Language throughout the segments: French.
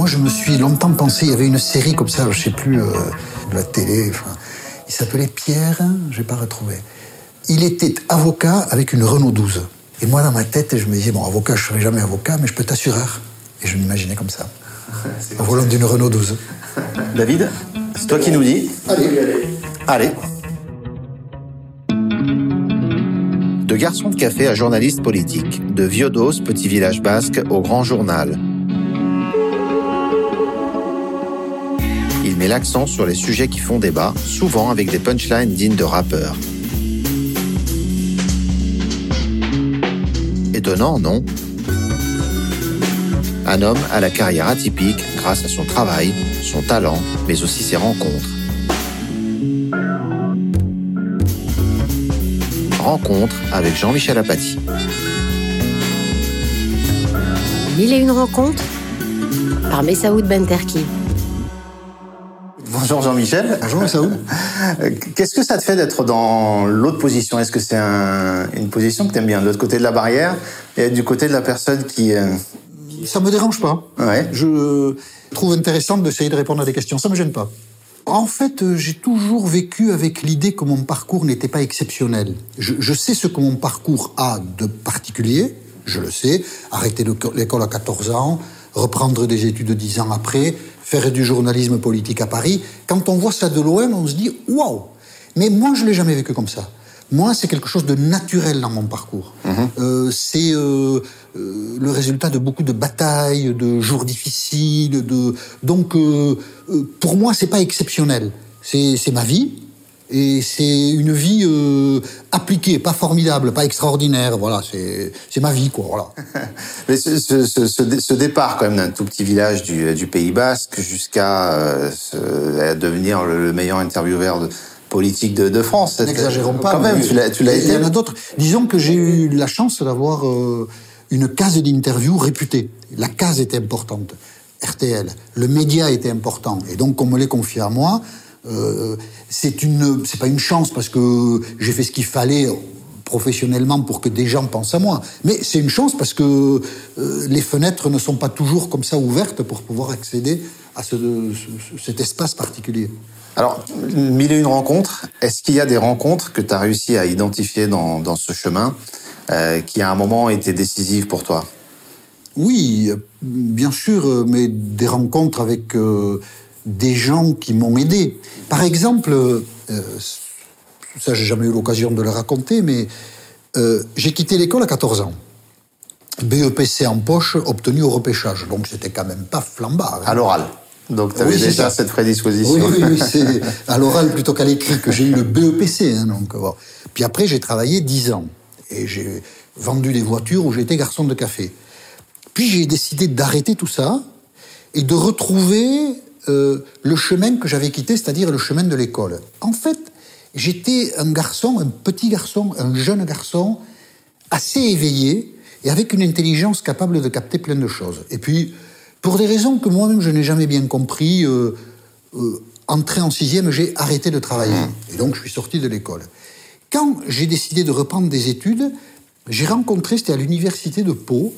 Moi, je me suis longtemps pensé, il y avait une série comme ça, je sais plus, euh, de la télé. Enfin, il s'appelait Pierre, je n'ai pas retrouvé. Il était avocat avec une Renault 12. Et moi, dans ma tête, je me disais, bon, avocat, je ne serai jamais avocat, mais je peux t'assurer. Et je m'imaginais comme ça, au volant d'une Renault 12. David, c'est toi qui nous dis. Allez, Allez. De garçon de café à journaliste politique, de Viodos, petit village basque, au grand journal. Met l'accent sur les sujets qui font débat, souvent avec des punchlines dignes de rappeurs. Étonnant, non? Un homme à la carrière atypique grâce à son travail, son talent, mais aussi ses rencontres. Rencontre avec Jean-Michel Apathy. Mille et une rencontres par Messaoud Benterki. Bonjour Jean-Michel. Bonjour. Qu'est-ce que ça te fait d'être dans l'autre position? Est-ce que c'est un- une position que tu aimes bien, de l'autre côté de la barrière et du côté de la personne qui... euh, Ça me dérange pas. Ouais. Je trouve intéressant d'essayer de répondre à des questions. Ça me gêne pas. En fait, euh, j'ai toujours vécu avec l'idée que mon parcours n'était pas exceptionnel. Je, je sais ce que mon parcours a de particulier, je le sais. Arrêter le- l'école à 14 ans, reprendre des études 10 ans après, faire du journalisme politique à Paris. Quand on voit ça de loin, on se dit waouh. Mais moi, je l'ai jamais vécu comme ça. Moi, c'est quelque chose de naturel dans mon parcours. Euh, c'est euh, euh, le résultat de beaucoup de batailles, de jours difficiles. De... Donc, pour moi, c'est pas exceptionnel. C'est ma vie. Et c'est une vie euh, appliquée, pas formidable, pas extraordinaire. Voilà, c'est ma vie, quoi. Voilà. Mais ce, ce- ce- ce dé- ce départ quand même d'un tout petit village du, du Pays Basque jusqu'à euh, devenir le, le meilleur intervieweur de- politique de, de France. N'exagérons pas. Quand même, tu l'as l'as Il y été. en a d'autres. Disons que j'ai eu la chance d'avoir euh, une case d'interview réputée. La case était importante. RTL, le média était important. Et donc, on me l'ait confié à moi. Euh, c'est une, c'est pas une chance parce que j'ai fait ce qu'il fallait professionnellement pour que des gens pensent à moi. Mais c'est une chance parce que euh, les fenêtres ne sont pas toujours comme ça ouvertes pour pouvoir accéder à ce, ce- cet espace particulier. Alors, mille et une rencontres, est-ce qu'il y a des rencontres que tu as réussi à identifier dans, dans ce chemin euh, qui à un moment étaient décisives pour toi? Oui, bien sûr, mais des rencontres avec euh, des gens qui m'ont aidé. Par exemple, euh, ça j'ai jamais eu l'occasion de le raconter, mais euh, j'ai quitté l'école à 14 ans. BEPC en poche, obtenu au repêchage. Donc c'était quand même pas flambard. hein. À l'oral. Donc, tu avais Oui, déjà cette prédisposition. Oui, oui, oui, c'est à l'oral plutôt qu'à l'écrit que j'ai eu le BEPC. Hein, donc, bon. Puis après, j'ai travaillé 10 ans et j'ai vendu des voitures où j'étais garçon de café. Puis j'ai décidé d'arrêter tout ça et de retrouver euh, le chemin que j'avais quitté, c'est-à-dire le chemin de l'école. En fait, j'étais un garçon, un petit garçon, un jeune garçon, assez éveillé et avec une intelligence capable de capter plein de choses. Et puis, pour des raisons que moi-même je n'ai jamais bien compris, euh, euh, entré en sixième, j'ai arrêté de travailler. Et donc, je suis sorti de l'école. Quand j'ai décidé de reprendre des études, j'ai rencontré, c'était à l'université de Pau,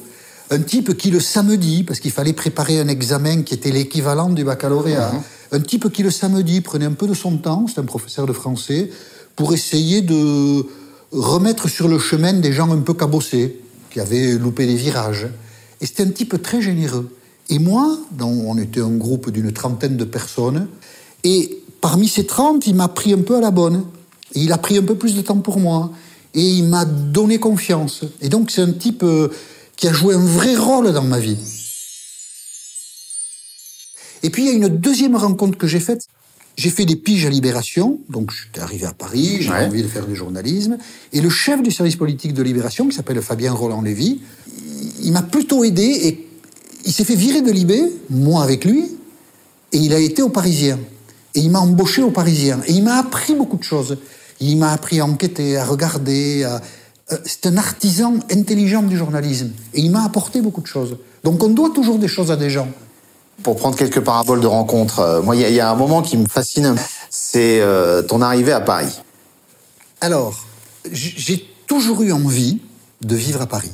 un type qui le samedi, parce qu'il fallait préparer un examen qui était l'équivalent du baccalauréat, un type qui le samedi prenait un peu de son temps, c'est un professeur de français, pour essayer de remettre sur le chemin des gens un peu cabossés, qui avaient loupé les virages. Et c'était un type très généreux. Et moi, dont on était un groupe d'une trentaine de personnes, et parmi ces 30, il m'a pris un peu à la bonne. Et il a pris un peu plus de temps pour moi. Et il m'a donné confiance. Et donc, c'est un type euh, qui a joué un vrai rôle dans ma vie. Et puis, il y a une deuxième rencontre que j'ai faite. J'ai fait des piges à Libération, donc j'étais arrivé à Paris, j'ai Ouais. envie de faire du journalisme. Et le chef du service politique de Libération, qui s'appelle Fabien Roland-Lévy, il- il m'a plutôt aidé et il s'est fait virer de Libé, moi avec lui, et il a été au Parisien. Et il m'a embauché au Parisien. Et il m'a appris beaucoup de choses. Il m'a appris à enquêter, à regarder. à- C'est un artisan intelligent du journalisme. Et il m'a apporté beaucoup de choses. Donc on doit toujours des choses à des gens. Pour prendre quelques paraboles de rencontres, euh, moi, il y, a- il y a un moment qui me fascine, c'est euh, ton arrivée à Paris. Alors, j'ai toujours eu envie de vivre à Paris.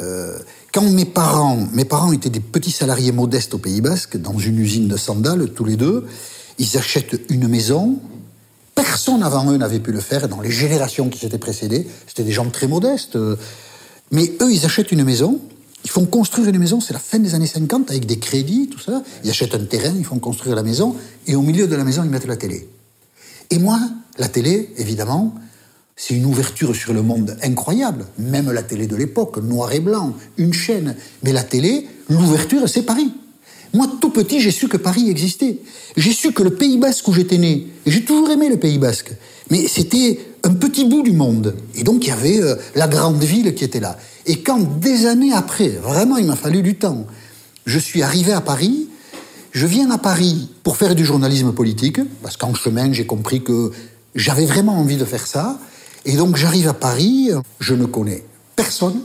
Euh, quand quand mes parents, mes parents étaient des petits salariés modestes au Pays Basque, dans une usine de sandales, tous les deux, ils achètent une maison. Personne avant eux n'avait pu le faire, dans les générations qui s'étaient précédées. C'était des gens très modestes. Mais eux, ils achètent une maison, ils font construire une maison, c'est la fin des années 50, avec des crédits, tout ça. Ils achètent un terrain, ils font construire la maison, et au milieu de la maison, ils mettent la télé. Et moi, la télé, évidemment, c'est une ouverture sur le monde incroyable. Même la télé de l'époque, noir et blanc, une chaîne. Mais la télé, l'ouverture, c'est Paris. Moi, tout petit, j'ai su que Paris existait. J'ai su que le Pays Basque où j'étais né, et j'ai toujours aimé le Pays Basque, mais c'était un petit bout du monde. Et donc, il y avait euh, la grande ville qui était là. Et quand, des années après, vraiment, il m'a fallu du temps, je suis arrivé à Paris, je viens à Paris pour faire du journalisme politique, parce qu'en chemin, j'ai compris que j'avais vraiment envie de faire ça. Et donc j'arrive à Paris, je ne connais personne,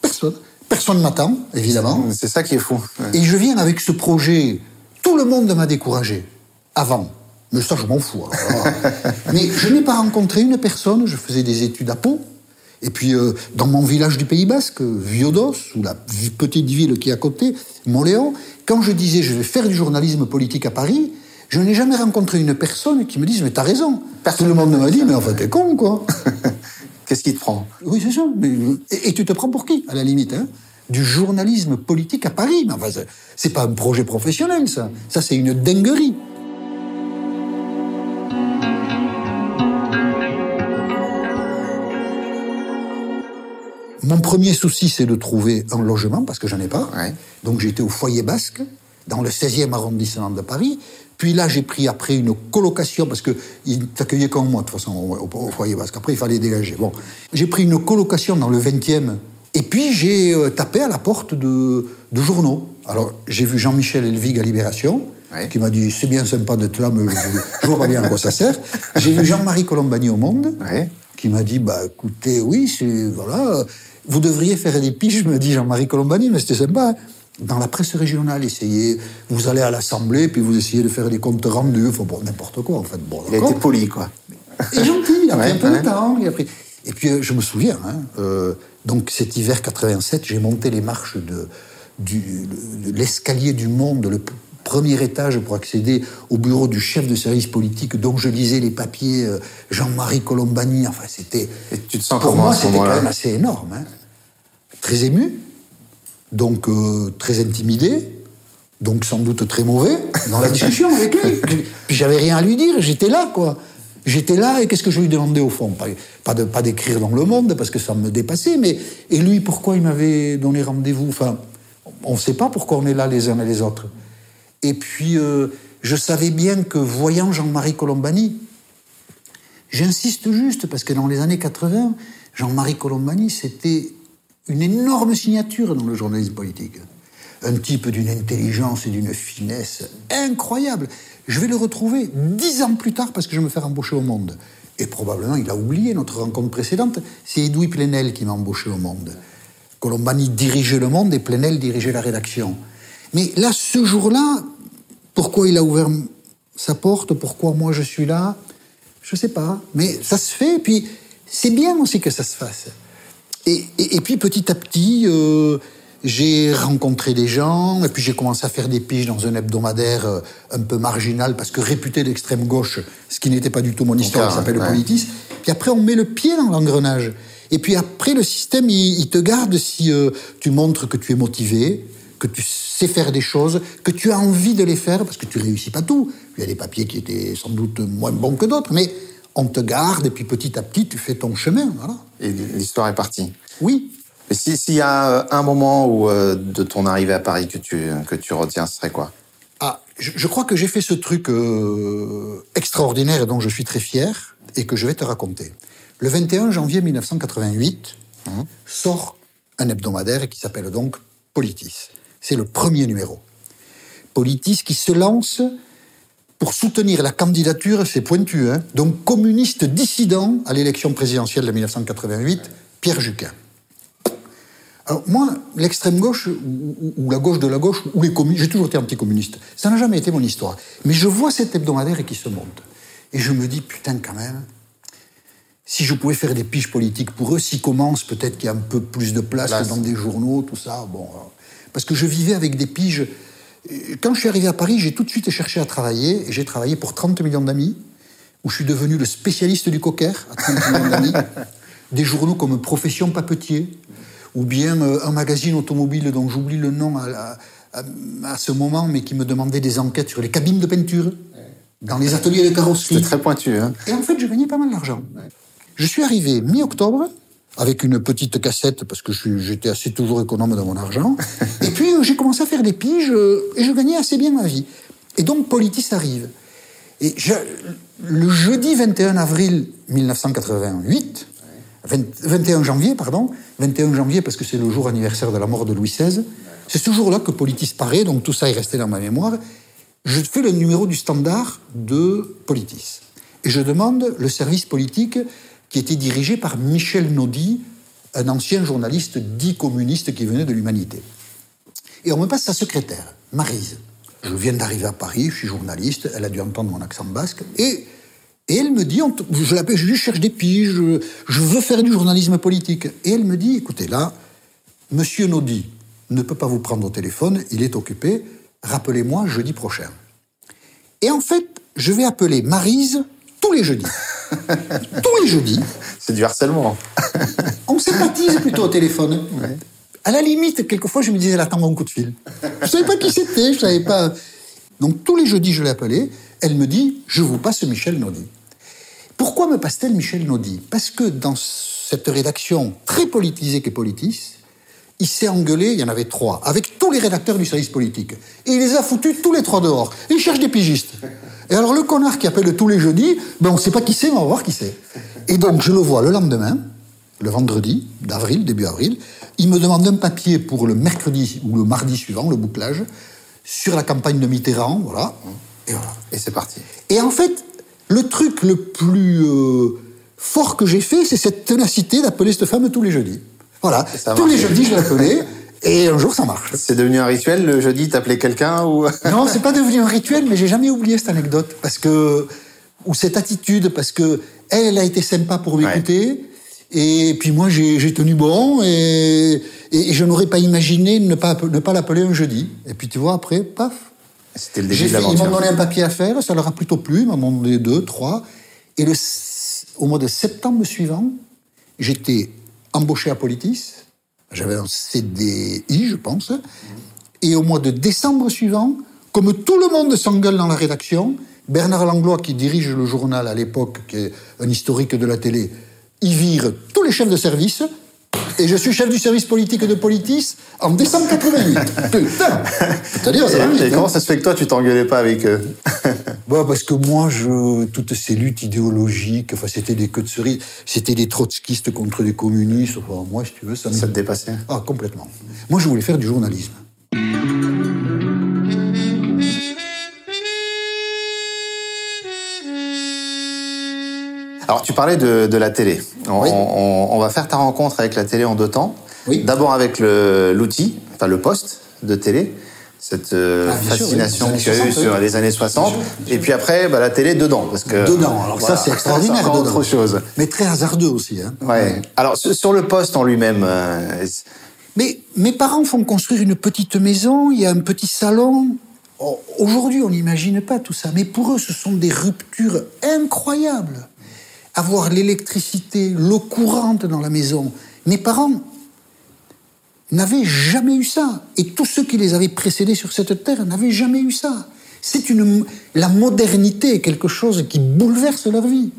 personne, personne m'attend, évidemment. C'est ça qui est fou. Et je viens avec ce projet, tout le monde m'a découragé, avant. Mais ça, je m'en fous. Mais je n'ai pas rencontré une personne, je faisais des études à Pau, et puis euh, dans mon village du Pays Basque, Viodos, ou la petite ville qui est à côté, Montléon, quand je disais je vais faire du journalisme politique à Paris, je n'ai jamais rencontré une personne qui me dise, mais t'as raison. Tout le monde m'a dit, mais enfin, t'es con, quoi. Qu'est-ce qui te prend? Oui, c'est ça. et, tu te prends pour qui, à la limite hein? Du journalisme politique à Paris. Enfin, c'est pas un projet professionnel, ça. Ça, c'est une dinguerie. Mon premier souci, c'est de trouver un logement, parce que j'en ai pas. Donc j'étais au foyer basque, dans le 16e arrondissement de Paris. Puis là, j'ai pris après une colocation, parce qu'ils t'accueillaient comme moi, de toute façon, au, foyer basque. Après, il fallait dégager. Bon, j'ai pris une colocation dans le 20e. Et puis, j'ai euh, tapé à la porte de, de journaux. Alors, j'ai vu Jean-Michel Elvig à Libération, qui m'a dit C'est bien sympa d'être là, mais je, vois pas bien à quoi ça sert. J'ai vu Jean-Marie Colombani au Monde, qui m'a dit Bah, écoutez, oui, c'est. Voilà. Vous devriez faire des piges, me dit Jean-Marie Colombani, mais c'était sympa. Hein dans la presse régionale, essayez, vous allez à l'Assemblée, puis vous essayez de faire des comptes rendus, enfin bon, n'importe quoi, en fait. Bon, il a été poli, quoi. Et gentil, il a pris un peu de temps. Et puis, euh, je me souviens, hein, euh, donc cet hiver 87, j'ai monté les marches de, l'escalier du monde, le premier étage pour accéder au bureau du chef de service politique dont je lisais les papiers, euh, Jean-Marie Colombani, enfin c'était... tu te sens Pour moi, c'était quand même assez énorme. Hein. Très ému, donc euh, très intimidé, donc sans doute très mauvais dans la discussion avec lui. Puis j'avais rien à lui dire, j'étais là, quoi. J'étais là, et qu'est-ce que je lui demandais au fond? Pas, de, pas d'écrire dans le monde, parce que ça me dépassait, mais... Et lui, pourquoi il m'avait donné rendez-vous? Enfin, on ne sait pas pourquoi on est là les uns et les autres. Et puis, euh, je savais bien que, voyant Jean-Marie Colombani, j'insiste juste, parce que dans les années 80, Jean-Marie Colombani, c'était une énorme signature dans le journalisme politique. Un type d'une intelligence et d'une finesse incroyable. Je vais le retrouver dix ans plus tard parce que je me fais embaucher au Monde. Et probablement, il a oublié notre rencontre précédente. C'est Edoui Plenel qui m'a embauché au Monde. Colombani dirigeait le Monde et Plenel dirigeait la rédaction. Mais là, ce jour-là, pourquoi il a ouvert sa porte? Pourquoi moi je suis là? Je ne sais pas. Mais ça se fait. Et puis, c'est bien aussi que ça se fasse. Et, puis petit à petit, euh, j'ai rencontré des gens, et puis j'ai commencé à faire des piges dans un hebdomadaire euh, un peu marginal, parce que réputé d'extrême gauche, ce qui n'était pas du tout mon histoire, ça s'appelle le Politis. Puis après, on met le pied dans l'engrenage. Et puis après, le système, il, te garde si euh, tu montres que tu es motivé, que tu sais faire des choses, que tu as envie de les faire, parce que tu réussis pas tout. Il y a des papiers qui étaient sans doute moins bons que d'autres, mais on te garde, et puis petit à petit, tu fais ton chemin. Voilà. Et l'histoire est partie. Oui. Et s'il y a euh, un moment où, euh, de ton arrivée à Paris que tu, que tu retiens, ce serait quoi? Ah, je, crois que j'ai fait ce truc euh, extraordinaire et dont je suis très fier et que je vais te raconter. Le 21 janvier 1988 mmh. sort un hebdomadaire qui s'appelle donc Politis. C'est le premier numéro. Politis qui se lance pour soutenir la candidature, c'est pointu, hein, donc communiste dissident à l'élection présidentielle de 1988, Pierre Juquin. Alors moi, l'extrême gauche, ou, la gauche de la gauche, ou les communistes, j'ai toujours été anticommuniste. Ça n'a jamais été mon histoire. Mais je vois cet hebdomadaire qui se monte. Et je me dis, putain, quand même, si je pouvais faire des piges politiques pour eux, s'ils commencent, peut-être qu'il y a un peu plus de place Place. que dans des journaux, tout ça. Bon, euh, parce que je vivais avec des piges. Quand je suis arrivé à Paris, j'ai tout de suite cherché à travailler. Et j'ai travaillé pour 30 millions d'amis, où je suis devenu le spécialiste du cocker à 30 millions d'amis. Des journaux comme Profession Papetier, ou bien euh, un magazine automobile dont j'oublie le nom à, la- à- à ce moment, mais qui me demandait des enquêtes sur les cabines de peinture, dans les ateliers de carrosserie. C'est très pointu. Hein. Et en fait, je gagnais pas mal d'argent. Je suis arrivé mi-octobre avec une petite cassette parce que j'étais assez toujours économe de mon argent. et puis euh, j'ai commencé à faire des piges euh, et je gagnais assez bien ma vie. Et donc Politis arrive. Et je- le jeudi 21 avril 1988, 20 21 janvier, pardon, 21 janvier parce que c'est le jour anniversaire de la mort de Louis XVI, c'est ce jour-là que Politis paraît, donc tout ça est resté dans ma mémoire. Je fais le numéro du standard de Politis. Et je demande le service politique qui était dirigé par Michel Naudy, un ancien journaliste dit communiste qui venait de l'Humanité. Et on me passe sa secrétaire, Marise. Je viens d'arriver à Paris, je suis journaliste, elle a dû entendre mon accent basque, et, et elle me dit, je l'appelle, je cherche des piges, je, je veux faire du journalisme politique. Et elle me dit, écoutez, là, Monsieur Naudy ne peut pas vous prendre au téléphone, il est occupé, rappelez-moi jeudi prochain. Et en fait, je vais appeler Marise tous les jeudis. tous les jeudis, C'est du harcèlement. on sympathise plutôt au téléphone. À la limite, quelquefois, je me disais, elle attend mon coup de fil. Je savais pas qui c'était, je savais pas. Donc, tous les jeudis, je l'ai appelée. Elle me dit, je vous passe Michel Naudy. Pourquoi me passe-t-elle Michel Naudy? Parce que dans cette rédaction très politisée qu'est Politis, il s'est engueulé, il y en avait trois, avec tous les rédacteurs du service politique. Et il les a foutus tous les trois dehors. Et il cherche des pigistes. Et alors le connard qui appelle tous les jeudis, ben on ne sait pas qui c'est, mais on va voir qui c'est. Et donc je le vois le lendemain, le vendredi d'avril, début avril, il me demande un papier pour le mercredi ou le mardi suivant, le bouclage, sur la campagne de Mitterrand, voilà. Et voilà. Et c'est parti. Et en fait, le truc le plus euh, fort que j'ai fait, c'est cette ténacité d'appeler cette femme tous les jeudis. Voilà, ça tous les jeudis, je l'appelais, et un jour, ça marche. C'est devenu un rituel le jeudi, t'appelais quelqu'un ou Non, c'est pas devenu un rituel, mais j'ai jamais oublié cette anecdote, parce que ou cette attitude, parce que elle, elle a été sympa pour m'écouter, et puis moi, j'ai tenu bon, et, et je n'aurais pas imaginé ne pas ne pas l'appeler un jeudi. Et puis tu vois, après, paf, C'était le début de fait- ils m'ont l'aventure. donné un papier à faire, ça leur a plutôt plu, ils m'en ont donné deux, trois. Et le, au mois de septembre suivant, j'étais embauché à Politis, j'avais un CDI, je pense. Et au mois de décembre suivant, comme tout le monde s'engueule dans la rédaction, Bernard Langlois, qui dirige le journal à l'époque, qui est un historique de la télé, il vire tous les chefs de service. Et je suis chef du service politique de Politis en décembre 88. Putain C'est-à-dire, ça va vite, Et hein. comment ça se fait que toi, tu t'engueulais pas avec eux Bah, parce que moi, je, toutes ces luttes idéologiques, enfin, c'était des queues de cerise, c'était des trotskistes contre des communistes. Enfin, moi, si tu veux, ça me. Ça te dépassait Ah, complètement. Moi, je voulais faire du journalisme. Alors, tu parlais de, de la télé. On, Oui. on- on va faire ta rencontre avec la télé en deux temps. Oui. D'abord avec l'outil, enfin le poste de télé, cette euh, Ah, fascination oui, les que tu as années eue 60, sur les années 60. Bien sûr, bien Et puis après, bah, la télé dedans. Parce que, Dedans. Alors, voilà, ça, c'est extraordinaire. dedans. autre chose. Mais très hasardeux aussi. Hein. Ouais. Alors, sur le poste en lui-même, euh, Mais mes parents font construire une petite maison, il y a un petit salon. Oh, Aujourd'hui, on n'imagine pas tout ça, mais pour eux, ce sont des ruptures incroyables. Avoir l'électricité, l'eau courante dans la maison. Mes parents n'avaient jamais eu ça. Et tous ceux qui les avaient précédés sur cette terre n'avaient jamais eu ça. C'est la modernité quelque chose qui bouleverse leur vie.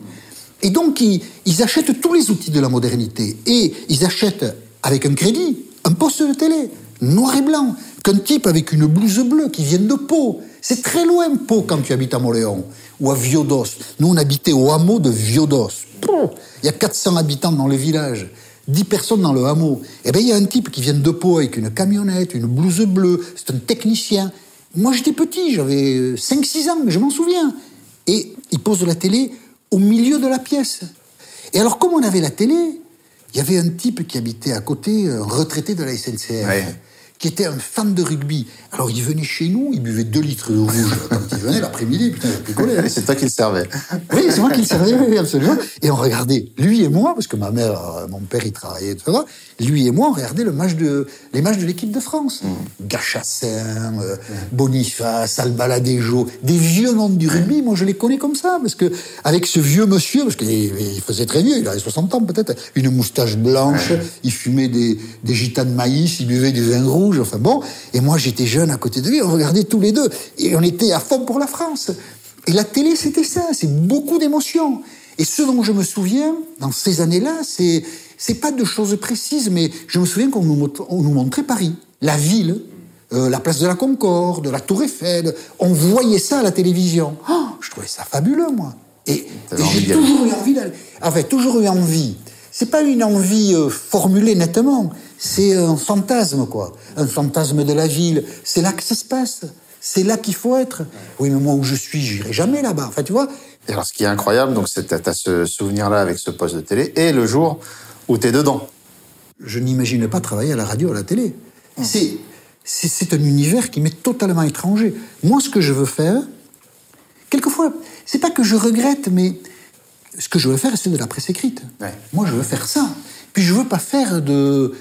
Et donc, ils, ils achètent tous les outils de la modernité. Et ils achètent avec un crédit un poste de télé, noir et blanc, qu'un type avec une blouse bleue qui vient de Pau. C'est très loin, Pau, quand tu habites à Moléon ou à Viodos. Nous, on habitait au hameau de Viodos. Il y a 400 habitants dans le village. 10 personnes dans le hameau. Eh bien, il y a un type qui vient de Pau avec une camionnette, une blouse bleue. C'est un technicien. Moi, j'étais petit, j'avais 5-6 ans, mais je m'en souviens. Et il pose la télé au milieu de la pièce. Et alors, comme on avait la télé, il y avait un type qui habitait à côté, un retraité de la SNCF. Qui était un fan de rugby. Alors il venait chez nous, il buvait 2 litres de rouge quand il venait l'après-midi, putain, j'ai picolé. hein. C'est toi qui le servais. Oui, c'est moi qui le servais, oui, absolument. Et on regardait, lui et moi, parce que ma mère, euh, mon père, il travaillait, ça. Lui et moi, on regardait le match de, les matchs de l'équipe de France. Gachassin, euh, Boniface, Albaladejo, des vieux noms du rugby. Moi, je les connais comme ça, parce que avec ce vieux monsieur, parce qu'il il faisait très vieux, il avait 60 ans peut-être, une moustache blanche, il fumait des, des gitas de maïs, il buvait du vin rouge, enfin bon. Et moi, j'étais jeune à côté de lui, on regardait tous les deux, et on était à fond pour la France. Et la télé, c'était ça, c'est beaucoup d'émotions. Et ce dont je me souviens, dans ces années-là, c'est, c'est pas de choses précises, mais je me souviens qu'on nous, mont- on nous montrait Paris, la ville, euh, la place de la Concorde, la Tour Eiffel. On voyait ça à la télévision. Oh, je trouvais ça fabuleux, moi. Et, j'ai toujours eu envie d'aller. Enfin, toujours eu envie. C'est pas une envie euh, formulée nettement. C'est un fantasme, quoi. Un fantasme de la ville. C'est là que ça se passe. C'est là qu'il faut être. Oui, mais moi où je suis, j'irai jamais là-bas. Enfin, tu vois. Et alors, ce qui est incroyable, donc, c'est que t'as ce souvenir-là avec ce poste de télé, et le jour où t'es dedans. je n'imagine pas travailler à la radio, à la télé. C'est, c'est, c'est un univers qui m'est totalement étranger. Moi, ce que je veux faire, quelquefois, c'est pas que je regrette, mais ce que je veux faire, c'est de la presse écrite. Ouais. Moi, je veux faire ça. Puis je veux pas faire de,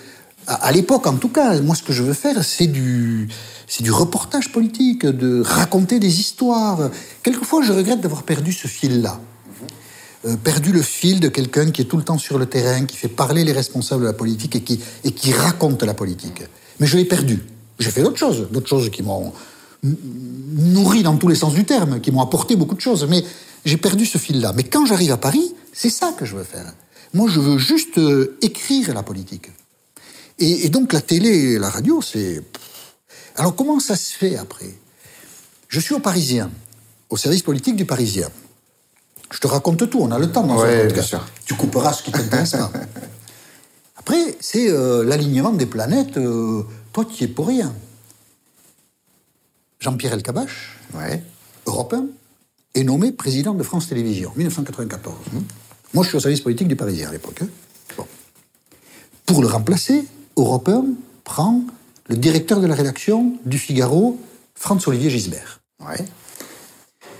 à, à l'époque en tout cas, moi, ce que je veux faire, c'est du, c'est du reportage politique, de raconter des histoires. Quelquefois, je regrette d'avoir perdu ce fil-là euh, perdu le fil de quelqu'un qui est tout le temps sur le terrain, qui fait parler les responsables de la politique et qui, et qui raconte la politique. Mais je l'ai perdu. J'ai fait d'autres choses, d'autres choses qui m'ont nourri dans tous les sens du terme, qui m'ont apporté beaucoup de choses. Mais j'ai perdu ce fil-là. Mais quand j'arrive à Paris, c'est ça que je veux faire. Moi, je veux juste euh, écrire la politique. Et, et donc la télé et la radio, c'est... Alors comment ça se fait après? Je suis au Parisien, au service politique du Parisien. Je te raconte tout, on a le temps dans Ouais, un bien podcast. sûr. Tu couperas ce qui t'intéresse pas. Après, c'est euh, l'alignement des planètes. euh, toi, tu y es pour rien. Jean-Pierre Elkabach, Ouais. européen, est nommé président de France Télévisions, 1994. Moi, je suis au service politique du Parisien à l'époque. hein. Pour le remplacer, Européen prend le directeur de la rédaction du Figaro, Franz-Olivier Gisbert. Ouais.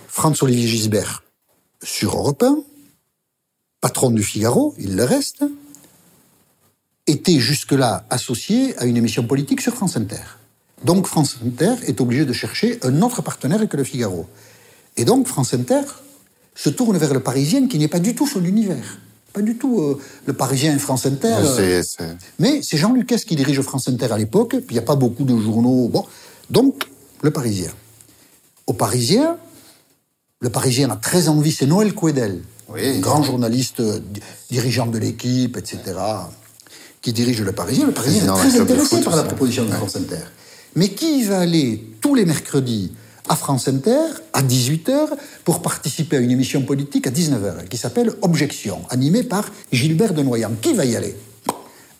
Franz-Olivier Gisbert sur Europe 1, patron du Figaro, il le reste, était jusque-là associé à une émission politique sur France Inter. Donc France Inter est obligé de chercher un autre partenaire que le Figaro. Et donc France Inter se tourne vers le Parisien qui n'est pas du tout son univers. Pas du tout euh, le Parisien et France Inter. euh, C'est- mais Jean Lucas qui dirige France Inter à l'époque, puis il n'y a pas beaucoup de journaux. Bon. Donc, le Parisien. Au Parisien, le Parisien a très envie, c'est Noël Couedel, Oui. grand journaliste, euh, di- dirigeant de l'équipe, etc., qui dirige le Parisien. Le Parisien est très intéressé foot par la proposition de France Inter. Mais qui va aller tous les mercredis à France Inter à 18h pour participer à une émission politique à 19h qui s'appelle Objection, animée par Gilbert de Noyant. Qui va y aller?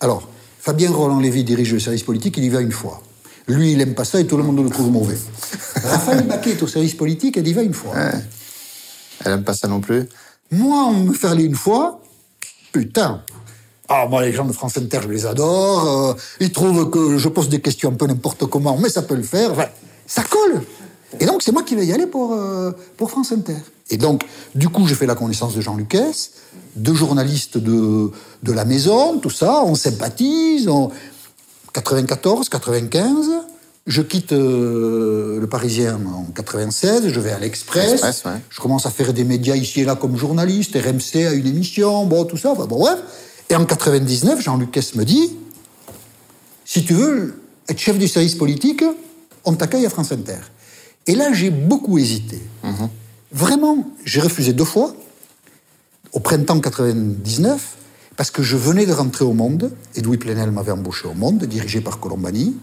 Alors, Fabien Roland-Lévy dirige le service politique, il y va une fois. Lui, il aime pas ça et tout le monde le trouve mauvais. Raphaël Baquet est au service politique, elle y va une fois. Elle aime pas ça non plus? Moi, on me fait aller une fois, putain. Ah, moi, les gens de France Inter, je les adore. euh, ils trouvent que je pose des questions un peu n'importe comment, mais ça peut le faire. Enfin, ça colle. Et donc, c'est moi qui vais y aller pour, euh, pour France Inter. Et donc, du coup, j'ai fait la connaissance de Jean Lucas, de journalistes de, de la maison, tout ça. On sympathise. On... 94, 95. Je quitte euh, le Parisien en 96, je vais à l'Express. Ouais. Je commence à faire des médias ici et là comme journaliste, RMC a une émission, bon, tout ça, enfin, bon, bref. Et en 99, Jean Lucas me dit si tu veux être chef du service politique, on t'accueille à France Inter. Et là, j'ai beaucoup hésité. Vraiment, j'ai refusé deux fois, au printemps 99, parce que je venais de rentrer au Monde, et Louis Plenel m'avait embauché au Monde, dirigé par Colombani.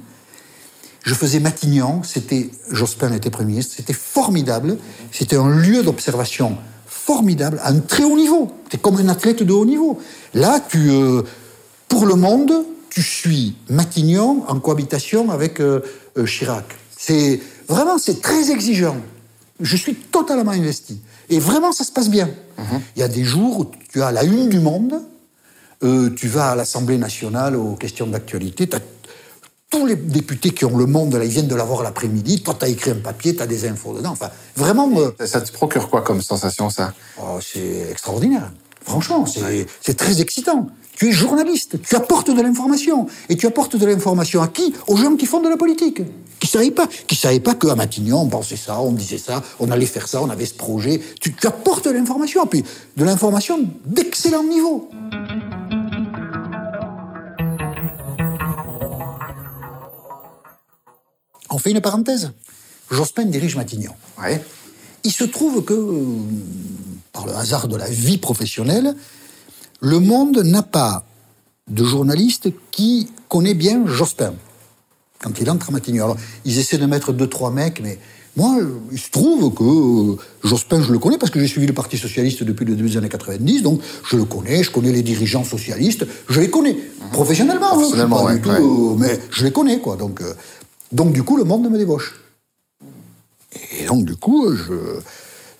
Je faisais Matignon, c'était Jospin était Premier ministre, c'était formidable. C'était un lieu d'observation formidable, à un très haut niveau. C'était comme un athlète de haut niveau. Là, tu, euh, pour le monde, tu suis Matignon en cohabitation avec euh, euh, Chirac. C'est vraiment, c'est très exigeant. Je suis totalement investi. Et vraiment, ça se passe bien. Il y a des jours où tu as la une du monde, euh, tu vas à l'Assemblée nationale aux questions d'actualité, tu as tous les députés qui ont le monde, là, ils viennent de l'avoir l'après-midi. Toi, t'as écrit un papier, t'as des infos dedans. Enfin, vraiment. euh, Ça te procure quoi comme sensation, ça? Oh, c'est extraordinaire. Franchement, c'est très excitant. Tu es journaliste, tu apportes de l'information. Et tu apportes de l'information à qui? Aux gens qui font de la politique. Qui savaient pas, qui savaient pas qu'à Matignon, on pensait ça, on disait ça, on allait faire ça, on avait ce projet. Tu, apportes de l'information. Puis de l'information d'excellent niveau. On fait une parenthèse? Jospin dirige Matignon. Il se trouve que, euh, par le hasard de la vie professionnelle, le monde n'a pas de journaliste qui connaît bien Jospin quand il entre à Matignon. Alors, ils essaient de mettre deux, trois mecs, mais moi, il se trouve que euh, Jospin, je le connais parce que j'ai suivi le Parti Socialiste depuis le début des années 90, donc je le connais, je connais les dirigeants socialistes, je les connais. Professionnellement, hein, je pas ouais, du tout, ouais. euh, mais je les connais, quoi. Donc, euh, donc du coup, le monde me débauche. Et donc, du coup, je,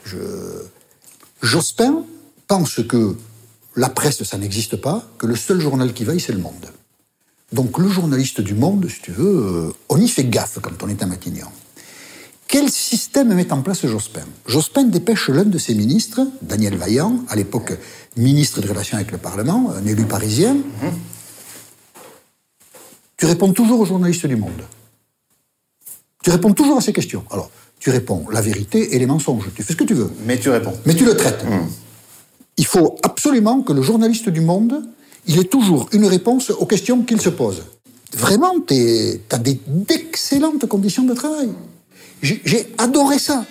je, Jospin pense que la presse, ça n'existe pas, que le seul journal qui vaille, c'est le monde. Donc, le journaliste du monde, si tu veux, euh, on y fait gaffe quand on est à Matignon. Quel système met en place Jospin? Jospin dépêche l'un de ses ministres, Daniel Vaillant, à l'époque ministre des Relations avec le Parlement, un élu parisien. Tu réponds toujours aux journalistes du monde. Tu réponds toujours à ces questions. Alors, tu réponds la vérité et les mensonges. Tu fais ce que tu veux. Mais tu réponds. Mais tu le traites. Il faut absolument que le journaliste du monde, il ait toujours une réponse aux questions qu'il se pose. Vraiment, tu as d'excellentes conditions de travail. J'ai adoré ça.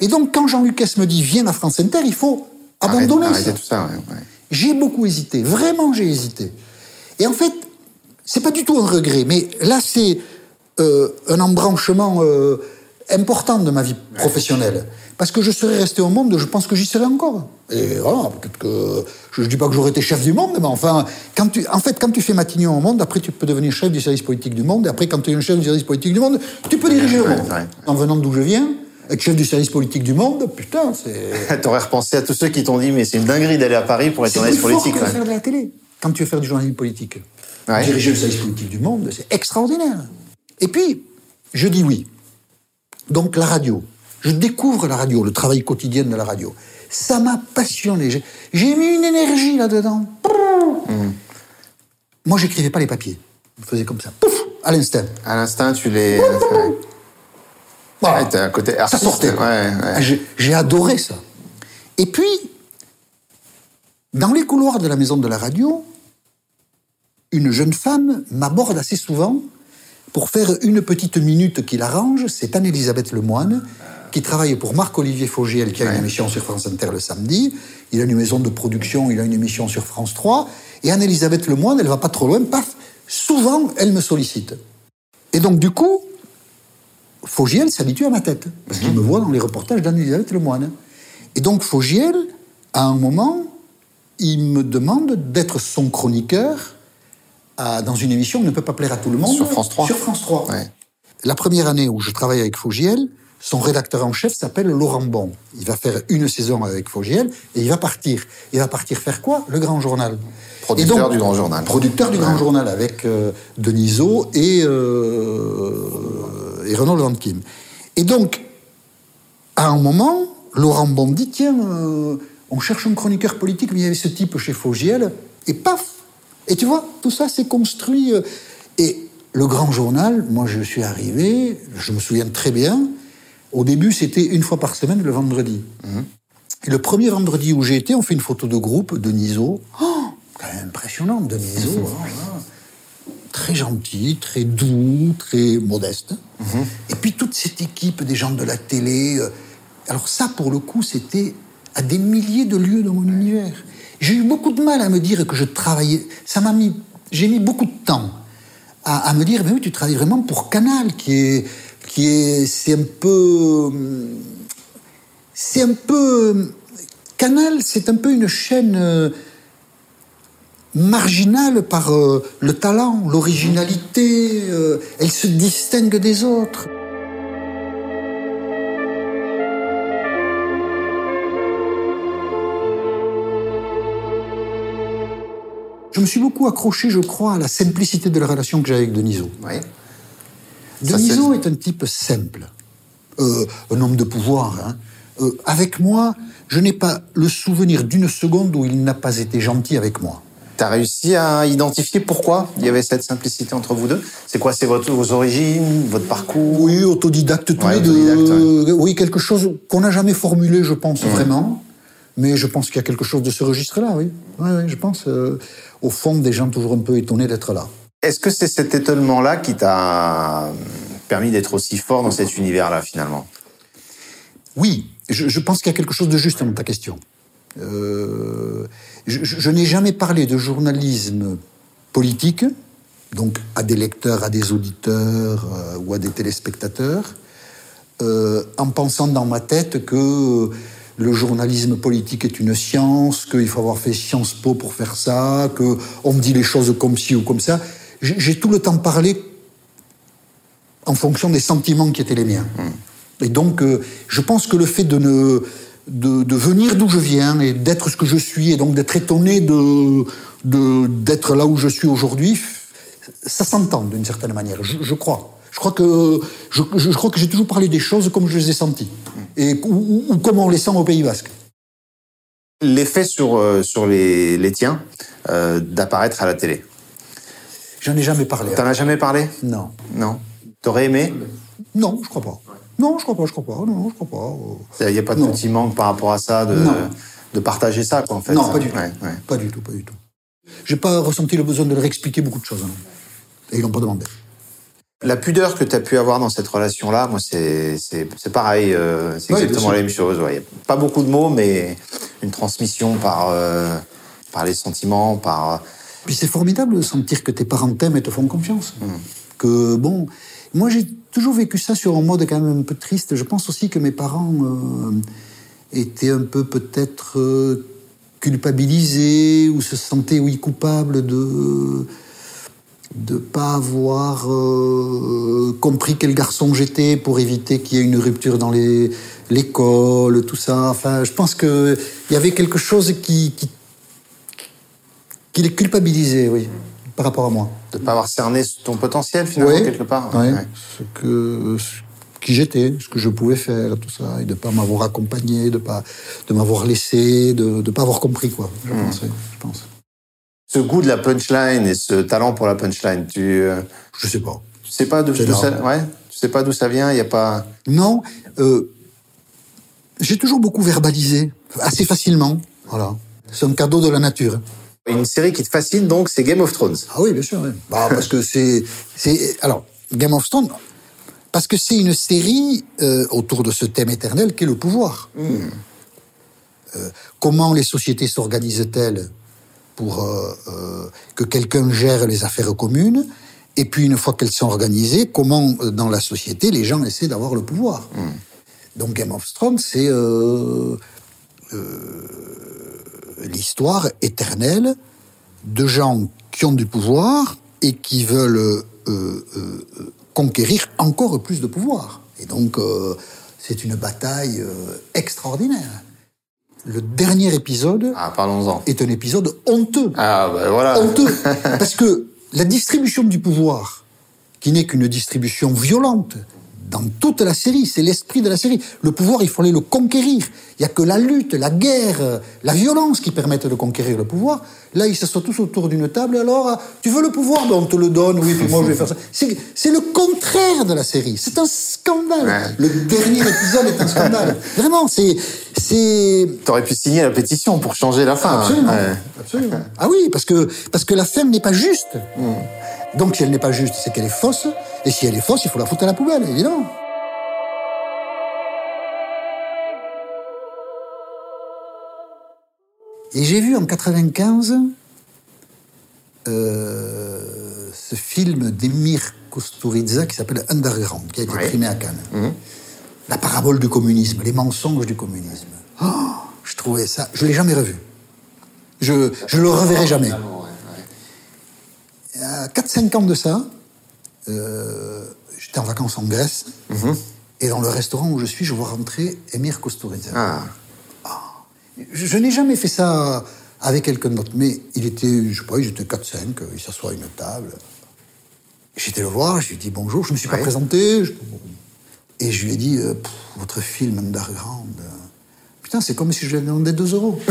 Et donc, quand Jean-Luc me dit viens à France Inter, il faut abandonner Arrête- ça. arrêtez tout ça. ouais, ouais. J'ai beaucoup hésité, vraiment j'ai hésité. Et en fait, c'est pas du tout un regret, mais là c'est euh, un embranchement euh, important de ma vie professionnelle. Parce que je serais resté au monde, je pense que j'y serais encore. Et voilà, peut-être que je ne dis pas que j'aurais été chef du monde, mais enfin, quand tu, en fait, quand tu fais Matignon au monde, après tu peux devenir chef du service politique du monde, et après quand tu es un chef du service politique du monde, tu peux diriger le Ouais, monde. ouais. En venant d'où je viens, être chef du service politique du monde, putain, c'est. T'aurais repensé à tous ceux qui t'ont dit, mais c'est une dinguerie d'aller à Paris pour être C'est journaliste politique. ouais. faire de la télé. Quand tu veux faire du journalisme politique, Ouais. diriger le service politique du monde, c'est extraordinaire. Et puis, je dis oui. Donc la radio. Je découvre la radio, le travail quotidien de la radio. Ça m'a passionné. J'ai- mis une énergie là-dedans. Mmh. Moi, j'écrivais pas les papiers. Je faisais comme ça. Pouf À l'instant. À l'instinct, tu les. Voilà. un côté ça sortait. Ouais, ouais. Ah, j'ai adoré ça. Et puis, dans les couloirs de la maison de la radio, une jeune femme m'aborde assez souvent pour faire une petite minute qui l'arrange. C'est Anne-Elisabeth Lemoine, qui travaille pour Marc-Olivier Fogiel, qui a une émission sur France Inter le samedi. Il a une maison de production, il a une émission sur France 3. Et Anne-Elisabeth Lemoine, elle va pas trop loin, paf, souvent, elle me sollicite. Et donc, du coup, Fogiel s'habitue à ma tête, parce qu'il me voit dans les reportages d'Anne-Elisabeth Lemoine. Et donc Fogiel, à un moment, il me demande d'être son chroniqueur à- dans une émission qui ne peut pas plaire à tout le monde. Sur France 3. Sur France 3. Ouais. La première année où je travaille avec Fogiel, son rédacteur en chef s'appelle Laurent Bon. Il va faire une saison avec Fogiel et il va partir. Il va partir faire quoi? Le Grand Journal. Producteur donc- du Grand Journal. Producteur du Grand Journal avec euh, Denisot et, euh, et Renaud Leventkin. Et donc, à un moment, Laurent Bon dit tiens, euh, on cherche un chroniqueur politique, mais il y avait ce type chez Fogiel, et paf Et tu vois, tout ça s'est construit. euh, et le grand journal, moi je suis arrivé, je me souviens très bien, au début c'était une fois par semaine le vendredi. Et le premier vendredi où j'ai été, on fait une photo de groupe de Niso. Oh, quand même impressionnant, de Niso. Très gentil, très doux, très modeste. Et puis toute cette équipe des gens de la télé. euh, Alors ça, pour le coup, c'était à des milliers de lieues de mon univers. J'ai eu beaucoup de mal à me dire que je travaillais. Ça m'a mis. J'ai mis beaucoup de temps à, me dire, mais oui, tu travailles vraiment pour Canal, qui est, qui est, c'est un peu, c'est un peu, Canal, c'est un peu une chaîne euh, marginale par euh, le talent, l'originalité. euh, elle se distingue des autres. Je me suis beaucoup accroché, je crois, à la simplicité de la relation que j'ai avec Denisot. Oui. Denisot est un type simple, euh, un homme de pouvoir. hein. Euh, avec moi, je n'ai pas le souvenir d'une seconde où il n'a pas été gentil avec moi. T'as réussi à identifier pourquoi il y avait cette simplicité entre vous deux? C'est quoi C'est vos origines, votre parcours? Oui, autodidacte tous Ouais, les deux. autodidacte, ouais. Oui, quelque chose qu'on n'a jamais formulé, je pense, vraiment. Mais je pense qu'il y a quelque chose de ce registre-là, oui. Oui, oui, je pense. euh, au fond, des gens toujours un peu étonnés d'être là. Est-ce que c'est cet étonnement-là qui t'a permis d'être aussi fort dans cet univers-là, finalement? Oui, je, je pense qu'il y a quelque chose de juste dans ta question. Euh, je n'ai jamais parlé de journalisme politique, donc à des lecteurs, à des auditeurs euh, ou à des téléspectateurs, euh, en pensant dans ma tête que le journalisme politique est une science, qu'il faut avoir fait Sciences Po pour faire ça, que on dit les choses comme ci ou comme ça. J'ai tout le temps parlé en fonction des sentiments qui étaient les miens. Et donc, euh, je pense que le fait de, ne, de, de venir d'où je viens et d'être ce que je suis, et donc d'être étonné de, de, d'être là où je suis aujourd'hui, ça s'entend d'une certaine manière, je, je crois. Je crois que, je, je crois que j'ai toujours parlé des choses comme je les ai senties, et, ou, ou- ou comme on les sent au Pays Basque. L'effet sur, euh, sur les, les tiens euh, d'apparaître à la télé. J'en ai jamais parlé. T'en as jamais parlé? Non. Non? T'aurais aimé? Non, je crois pas. Non, je crois pas, je crois pas. Non, je crois pas. Il n'y a pas de Non. petit manque par rapport à ça, de, de partager ça, quoi, en fait. Non, pas du tout. Ouais, ouais. Pas du tout, pas du tout. J'ai pas ressenti le besoin de leur expliquer beaucoup de choses. hein. Et ils l'ont pas demandé. La pudeur que tu as pu avoir dans cette relation-là, moi, c'est pareil. euh, c'est exactement la même chose. ouais. Pas beaucoup de mots, mais une transmission par, euh, par les sentiments, par. Puis c'est formidable de sentir que tes parents t'aiment et te font confiance. Que bon, moi j'ai toujours vécu ça sur un mode quand même un peu triste. Je pense aussi que mes parents euh, étaient un peu peut-être euh, culpabilisés ou se sentaient oui coupables de de pas avoir euh, compris quel garçon j'étais pour éviter qu'il y ait une rupture dans les l'école, tout ça. Enfin, je pense que il y avait quelque chose qui, qui qui les culpabilisait, oui, par rapport à moi. de pas avoir cerné ton potentiel, finalement, quelque part. Ouais. Ouais. Ce que, ce- qui j'étais, ce que je pouvais faire, tout ça, et de pas m'avoir accompagné, de pas, de m'avoir laissé, de, de pas avoir compris, quoi. Je pense, oui, je pense. Ce goût de la punchline et ce talent pour la punchline, tu, euh, Je sais pas. tu sais pas d'où ça, ouais, tu sais pas d'où ça vient. Il y a pas. Non, euh, j'ai toujours beaucoup verbalisé, assez facilement, voilà. C'est un cadeau de la nature. Une série qui te fascine, donc, c'est Game of Thrones. Ah oui, bien sûr. oui. Bah, parce que c'est, c'est, alors Game of Thrones, parce que c'est une série euh, autour de ce thème éternel qu'est le pouvoir. Euh, comment les sociétés s'organisent-elles? Pour euh, euh, que quelqu'un gère les affaires communes Et puis une fois qu'elles sont organisées, comment euh, dans la société les gens essaient d'avoir le pouvoir Donc Game of Thrones, c'est euh, l'histoire éternelle de gens qui ont du pouvoir et qui veulent conquérir encore plus de pouvoir. Et donc, euh, c'est une bataille euh, extraordinaire. Le dernier épisode Ah, parlons-en. est un épisode honteux. Ah, bah voilà. Honteux. Parce que la distribution du pouvoir, qui n'est qu'une distribution violente, dans toute la série, c'est l'esprit de la série. Le pouvoir, il fallait le conquérir. Il n'y a que la lutte, la guerre, la violence qui permettent de conquérir le pouvoir. Là, ils s'assoient tous autour d'une table. Alors, euh, tu veux le pouvoir Ben, On te le donne. Oui, puis moi, je vais faire ça. C'est c'est le contraire de la série. C'est un scandale. Ouais. Le dernier épisode est un scandale. Vraiment, c'est c'est T'aurais pu signer la pétition pour changer la fin. Absolument. Ah oui, parce que, parce que la femme n'est pas juste. Donc si elle n'est pas juste, c'est qu'elle est fausse. Et si elle est fausse, il faut la foutre à la poubelle, évidemment. Et j'ai vu en 95 euh, ce film d'Emir Kusturica qui s'appelle Underground, qui a été Ouais. primé à Cannes. La parabole du communisme, les mensonges du communisme. Oh, je trouvais ça, je l'ai jamais revu. Je, je le reverrai jamais. A 4-5 ans de ça, euh, j'étais en vacances en Grèce, et dans le restaurant où je suis, je vois rentrer Emir Kusturica. Ah. Je, je n'ai jamais fait ça avec quelqu'un d'autre. Mais il était, je sais pas, j'étais 4-5, il s'assoit à une table. J'étais le voir, je lui ai dit bonjour, je me suis pas présenté. je- Et je lui ai dit, euh, Pff, votre film underground. euh, Putain, c'est comme si je lui avais demandé 2 euros.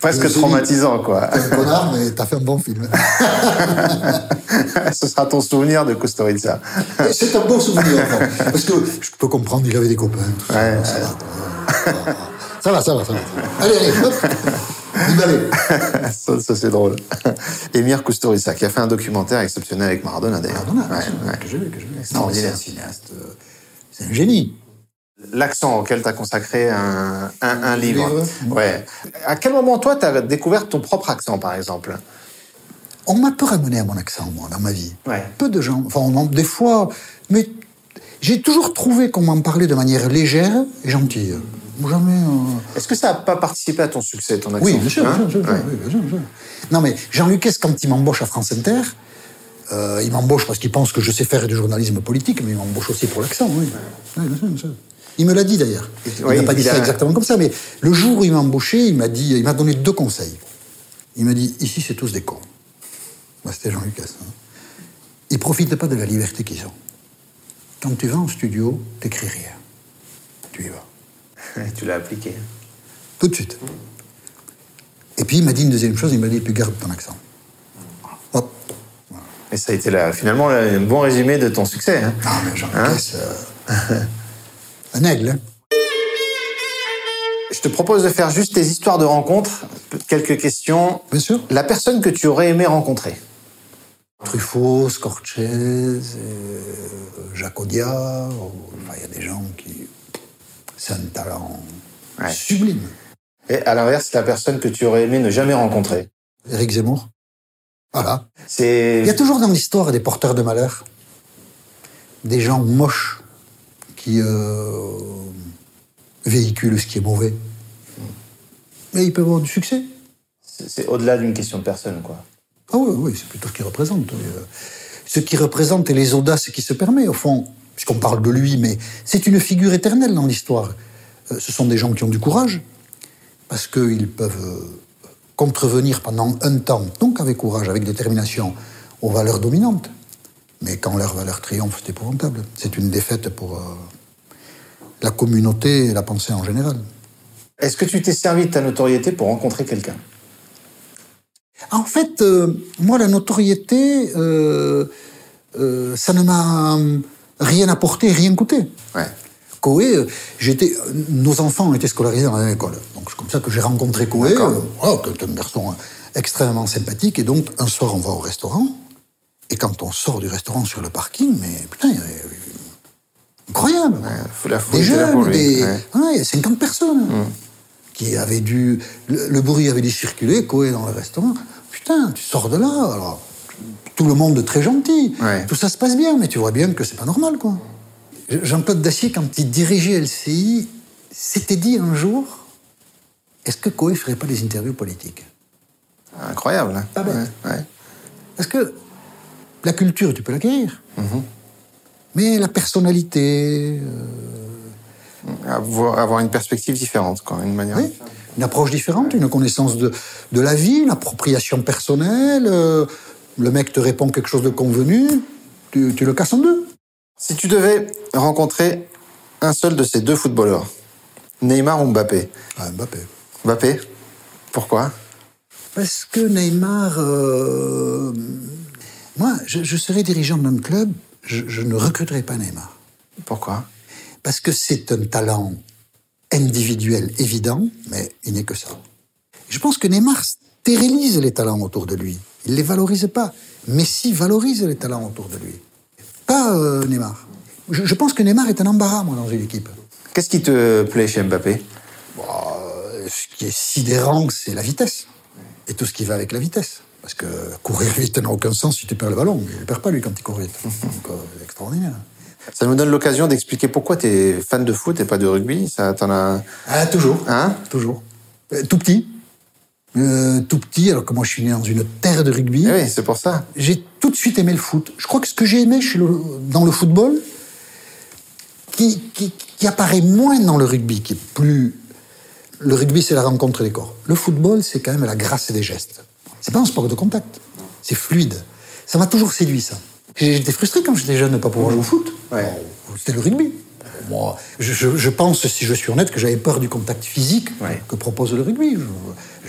Presque dit, traumatisant, quoi. T'es un connard, mais t'as fait un bon film. Ce sera ton souvenir de Kusturica. C'est un bon souvenir. enfin. Parce que je peux comprendre, il avait des copains. tout ça, Ouais, ça, va, ça va, ça va, ça va. Allez, allez, hop. Allait. ça, ça, c'est drôle. Émir Kusturica, qui a fait un documentaire exceptionnel avec Maradona, d'ailleurs. Maradona, Ouais, ouais. que j'ai vu, que j'ai vu. C'est un cinéaste. euh, C'est un génie. L'accent auquel tu as consacré un, un, un livre. livre Ouais. À quel moment, toi, tu as découvert ton propre accent, par exemple? On m'a peu ramené à mon accent, moi, dans ma vie. Ouais. Peu de gens. Enfin, on en- des fois. Mais j'ai toujours trouvé qu'on m'en parlait de manière légère et gentille. Jamais. euh, Est-ce que ça n'a pas participé à ton succès, ton accent Oui, bien sûr, bien Hein sûr, bien sûr, Ouais. oui, bien sûr, bien sûr. Non, mais Jean Lucas, quand il m'embauche à France Inter, euh, il m'embauche parce qu'il pense que je sais faire du journalisme politique, mais il m'embauche aussi pour l'accent, oui. Oui, bien sûr, bien sûr. Il me l'a dit d'ailleurs. Il Oui, n'a pas dit ça a- exactement comme ça, mais le jour où il m'a embauché, il m'a dit, il m'a donné deux conseils. Il m'a dit ici c'est tous des cons. Moi c'était Jean Lucas. Hein. Ils profitent pas de la liberté qu'ils ont. Quand tu vas en studio, t'écris rien. Tu y vas. Tu l'as appliqué. Tout de suite. Et puis il m'a dit une deuxième chose, il m'a dit, tu gardes ton accent. Hop. Et ça a été là, finalement un bon résumé de ton succès. hein. Ah, mais Jean Hein euh, un aigle. hein. Je te propose de faire juste tes histoires de rencontres. Quelques questions. Bien sûr. La personne que tu aurais aimé rencontrer Truffaut, Scorchese, euh, enfin, il y a des gens qui... C'est un talent Ouais. sublime. Et à l'inverse, la personne que tu aurais aimé ne jamais rencontrer. Éric Zemmour. Voilà. C'est. Il y a toujours dans l'histoire des porteurs de malheur, des gens moches qui euh, véhiculent ce qui est mauvais. Mais ils peuvent avoir du succès. C'est c'est au-delà d'une question de personne, quoi. Ah oui, oui, c'est plutôt ce qu'il représente. Euh, Ce qu'il représente et les audaces qu'il se permet, au fond, puisqu'on parle de lui, mais c'est une figure éternelle dans l'histoire. Euh, Ce sont des gens qui ont du courage, parce qu'ils peuvent euh, contrevenir pendant un temps, donc avec courage, avec détermination, aux valeurs dominantes. Mais quand leurs valeurs triomphent, c'est épouvantable. C'est une défaite pour euh, la communauté et la pensée en général. Est-ce que tu t'es servi de ta notoriété pour rencontrer quelqu'un? En fait, euh, moi, la notoriété, euh, ça ne m'a rien apporté, rien coûté. Ouais. Coé, euh, j'étais, euh, nos enfants ont été scolarisés dans la même école. Donc c'est comme ça que j'ai rencontré Coé, D'accord. euh, qui est un garçon extrêmement sympathique. Et donc, un soir, on va au restaurant. Et quand on sort du restaurant sur le parking, mais putain, il y avait- incroyable. la foule des jeunes, des, ouais. ouais, il y a 50 personnes qui avaient dû. Le, le bruit avait dû circuler, Coé dans le restaurant. Putain, tu sors de là, alors. Tout le monde très gentil. Ouais. Tout ça se passe bien, mais tu vois bien que c'est pas normal, quoi. Jean-Claude Dacier, quand il dirigeait LCI, s'était dit un jour est-ce que Coé ferait pas des interviews politiques? Incroyable. hein. Pas bête. Ouais, ouais. Parce que la culture, tu peux l'acquérir. Mais la personnalité, euh, Avoir, avoir une perspective différente, quoi, une manière. Oui, une approche différente, une connaissance de, de la vie, une appropriation personnelle. euh, le mec te répond quelque chose de convenu, tu, tu le casses en deux. Si tu devais rencontrer un seul de ces deux footballeurs, Neymar ou Mbappé? Ah, Mbappé. Mbappé Pourquoi? Parce que Neymar. euh, moi, je, je serais dirigeant d'un club, je, je ne recruterais pas Neymar. Pourquoi? Parce que c'est un talent individuel évident, mais il n'est que ça. Je pense que Neymar stérilise les talents autour de lui. Il ne les valorise pas. Messi valorise les talents autour de lui. Pas euh, Neymar. Je, je pense que Neymar est un embarras, moi, dans une équipe. Qu'est-ce qui te plaît chez Mbappé? Euh, ce qui est sidérant, c'est la vitesse. Et tout ce qui va avec la vitesse. Parce que courir vite n'a aucun sens si tu perds le ballon. Il ne perd pas, lui, quand il court vite. Donc, euh, c'est extraordinaire. Ça nous donne l'occasion d'expliquer pourquoi tu es fan de foot et pas de rugby. Ça t'en a. Ah, toujours. Hein? Toujours. Euh, tout petit. Euh, tout petit, alors que moi je suis né dans une terre de rugby. Eh oui, c'est pour ça. J'ai tout de suite aimé le foot. Je crois que ce que j'ai aimé chez le- dans le football, qui, qui, qui apparaît moins dans le rugby, qui est plus le rugby, c'est la rencontre des corps. Le football, c'est quand même la grâce des gestes. C'est pas un sport de contact. C'est fluide. Ça m'a toujours séduit, ça. J'étais frustré quand j'étais jeune de ne pas pouvoir jouer au foot. Ouais. C'était le rugby. Moi, je, je- je pense, si je suis honnête, que j'avais peur du contact physique Ouais. que propose le rugby. Je-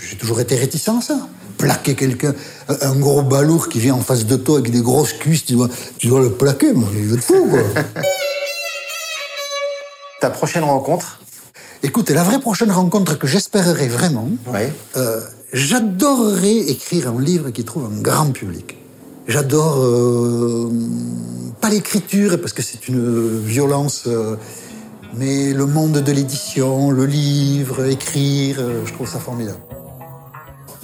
J'ai toujours été réticent à ça. Plaquer quelqu'un, un gros balourd qui vient en face de toi avec des grosses cuisses, tu dois, tu dois le plaquer. Moi, veut te fou, quoi. Ta prochaine rencontre Écoute, la vraie prochaine rencontre que j'espérerais vraiment, Ouais. euh, j'adorerais écrire un livre qui trouve un grand public. J'adore euh, pas l'écriture parce que c'est une violence, euh, mais le monde de l'édition, le livre, écrire, je trouve ça formidable.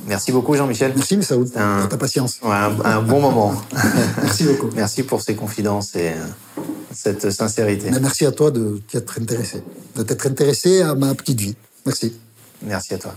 Merci beaucoup, Jean-Michel. Merci, Messaoud, Un- pour ta patience. Ouais, un, un bon moment. Merci beaucoup. Merci pour ces confidences et euh, cette sincérité. Mais merci à toi de t'y être intéressé, de t'être intéressé à ma petite vie. Merci. Merci à toi.